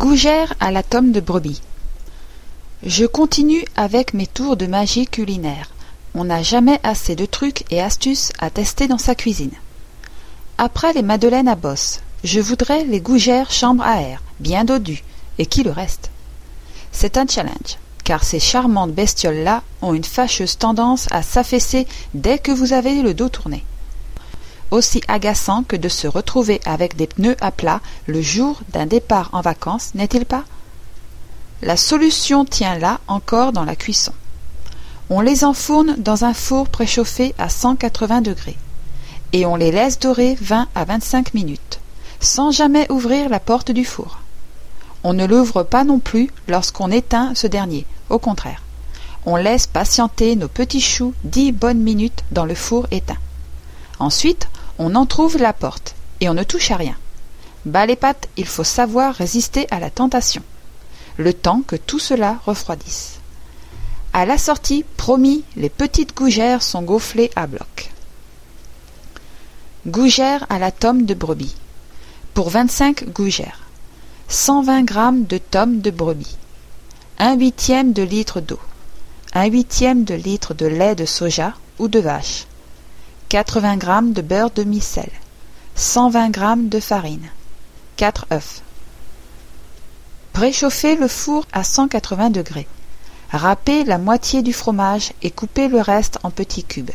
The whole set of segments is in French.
Gougère à la tome de brebis. Je continue avec mes tours de magie culinaire. On n'a jamais assez de trucs et astuces à tester dans sa cuisine. Après les madeleines à bosse, je voudrais les gougères chambre à air, bien dodues, et qui le reste? C'est un challenge, car ces charmantes bestioles-là ont une fâcheuse tendance à s'affaisser dès que vous avez le dos tourné aussi agaçant que de se retrouver avec des pneus à plat le jour d'un départ en vacances, n'est-il pas? La solution tient là encore dans la cuisson. On les enfourne dans un four préchauffé à 180 degrés et on les laisse dorer 20 à 25 minutes, sans jamais ouvrir la porte du four. On ne l'ouvre pas non plus lorsqu'on éteint ce dernier, au contraire. On laisse patienter nos petits choux dix bonnes minutes dans le four éteint. Ensuite, on entr'ouvre la porte, et on ne touche à rien. Bas les pattes, il faut savoir résister à la tentation, le temps que tout cela refroidisse. À la sortie, promis, les petites gougères sont gauflées à bloc. Gougères à la tome de brebis. Pour vingt-cinq gougères. Cent vingt grammes de tome de brebis. Un huitième de litre d'eau. Un huitième de litre de lait de soja ou de vache. 80 g de beurre demi-sel, 120 g de farine, 4 œufs. Préchauffez le four à 180 degrés. Râpez la moitié du fromage et coupez le reste en petits cubes.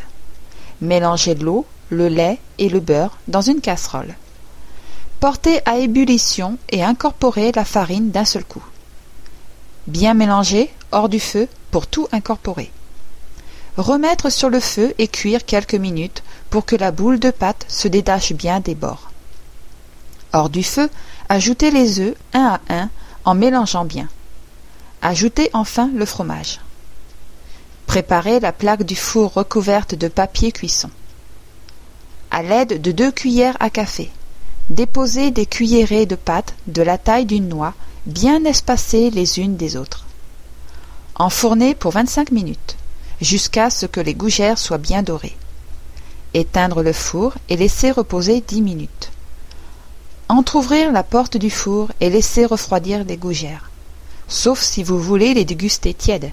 Mélangez l'eau, le lait et le beurre dans une casserole. Portez à ébullition et incorporez la farine d'un seul coup. Bien mélanger, hors du feu, pour tout incorporer. Remettre sur le feu et cuire quelques minutes pour que la boule de pâte se détache bien des bords. Hors du feu, ajoutez les œufs un à un en mélangeant bien. Ajoutez enfin le fromage. Préparez la plaque du four recouverte de papier cuisson. À l'aide de deux cuillères à café, déposez des cuillerées de pâte de la taille d'une noix bien espacées les unes des autres. Enfournez pour vingt-cinq minutes jusqu'à ce que les gougères soient bien dorées. Éteindre le four et laisser reposer dix minutes. Entr'ouvrir la porte du four et laisser refroidir les gougères, sauf si vous voulez les déguster tièdes.